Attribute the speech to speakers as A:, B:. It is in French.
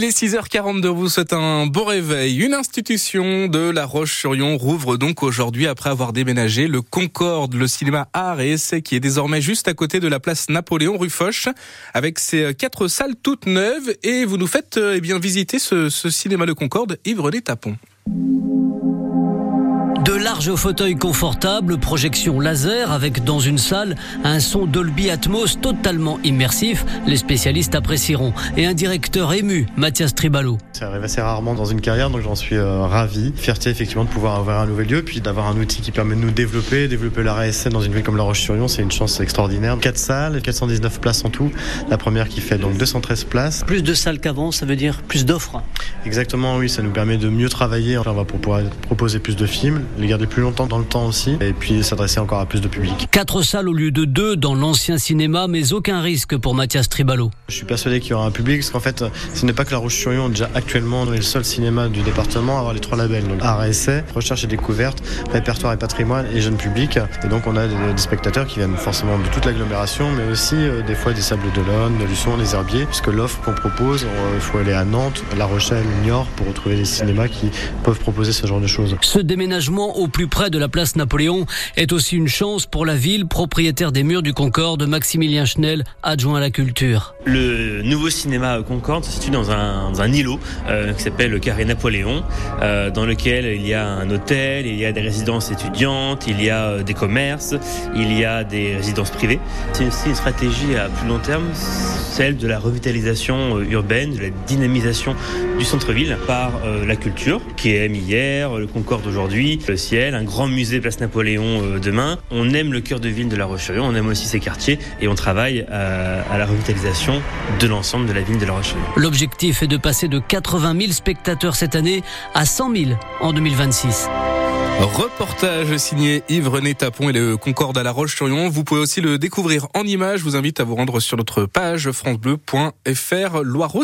A: Les 6h42 vous souhaite un bon réveil. Une institution de La Roche-sur-Yon rouvre donc aujourd'hui après avoir déménagé le Concorde, le cinéma art et essai qui est désormais juste à côté de la place Napoléon rue Foch avec ses quatre salles toutes neuves et vous nous faites eh bien visiter ce, cinéma Le Concorde Yves-René Tapon.
B: De larges fauteuils confortables, projection laser avec dans une salle un son Dolby Atmos totalement immersif. Les spécialistes apprécieront. Et un directeur ému, Mathias Tribalo.
C: Ça arrive assez rarement dans une carrière, donc j'en suis euh, ravi. Fierté effectivement de pouvoir avoir un nouvel lieu, puis d'avoir un outil qui permet de nous développer, développer la RSN dans une ville comme La Roche-sur-Yon, c'est une chance extraordinaire. Quatre salles, 419 places en tout. La première qui fait donc 213 places.
B: Plus de salles qu'avant, ça veut dire plus d'offres.
C: Exactement, oui, ça nous permet de mieux travailler. On va pouvoir proposer plus de films, les garder plus longtemps dans le temps aussi, et puis s'adresser encore à plus de public.
B: Quatre salles au lieu de deux dans l'ancien cinéma, mais aucun risque pour Mathias Tribalo.
C: Je suis persuadé qu'il y aura un public, parce qu'en fait, ce n'est pas que La Roche-sur-Yon, déjà actuellement, on est le seul cinéma du département à avoir les trois labels, donc art et essai, recherche et découverte, répertoire et patrimoine et jeune public. Et donc on a des, spectateurs qui viennent forcément de toute l'agglomération, mais aussi euh, des fois des Sables d'Olonne, de Luçon, des Herbiers, puisque l'offre qu'on propose, il faut aller à Nantes, La Rochelle, Niort pour retrouver des cinémas qui peuvent proposer ce genre de choses.
B: Ce déménagement au plus près de la place Napoléon est aussi une chance pour la ville, propriétaire des murs du Concorde, Maximilien Schnell, adjoint à la culture.
D: Le nouveau cinéma Concorde se situe dans un, dans un îlot euh, qui s'appelle le Carré Napoléon, euh, dans lequel il y a un hôtel, il y a des résidences étudiantes, il y a euh, des commerces, il y a des résidences privées. C'est aussi une stratégie à plus long terme, celle de la revitalisation urbaine, de la dynamisation du centre-ville par la culture, qui est hier, le Concorde aujourd'hui, le ciel, un grand musée Place Napoléon euh, demain. On aime le cœur de ville de La Roche-sur-Yon, on aime aussi ses quartiers et on travaille euh, à, la revitalisation de l'ensemble de la ville de La Roche-sur-Yon.
B: L'objectif est de passer de 80 000 spectateurs cette année à 100 000 en 2026.
A: Reportage signé Yves-René Tapon et le Concorde à La Roche-sur-Yon. Vous pouvez aussi le découvrir en images. Je vous invite à vous rendre sur notre page francebleu.fr Loire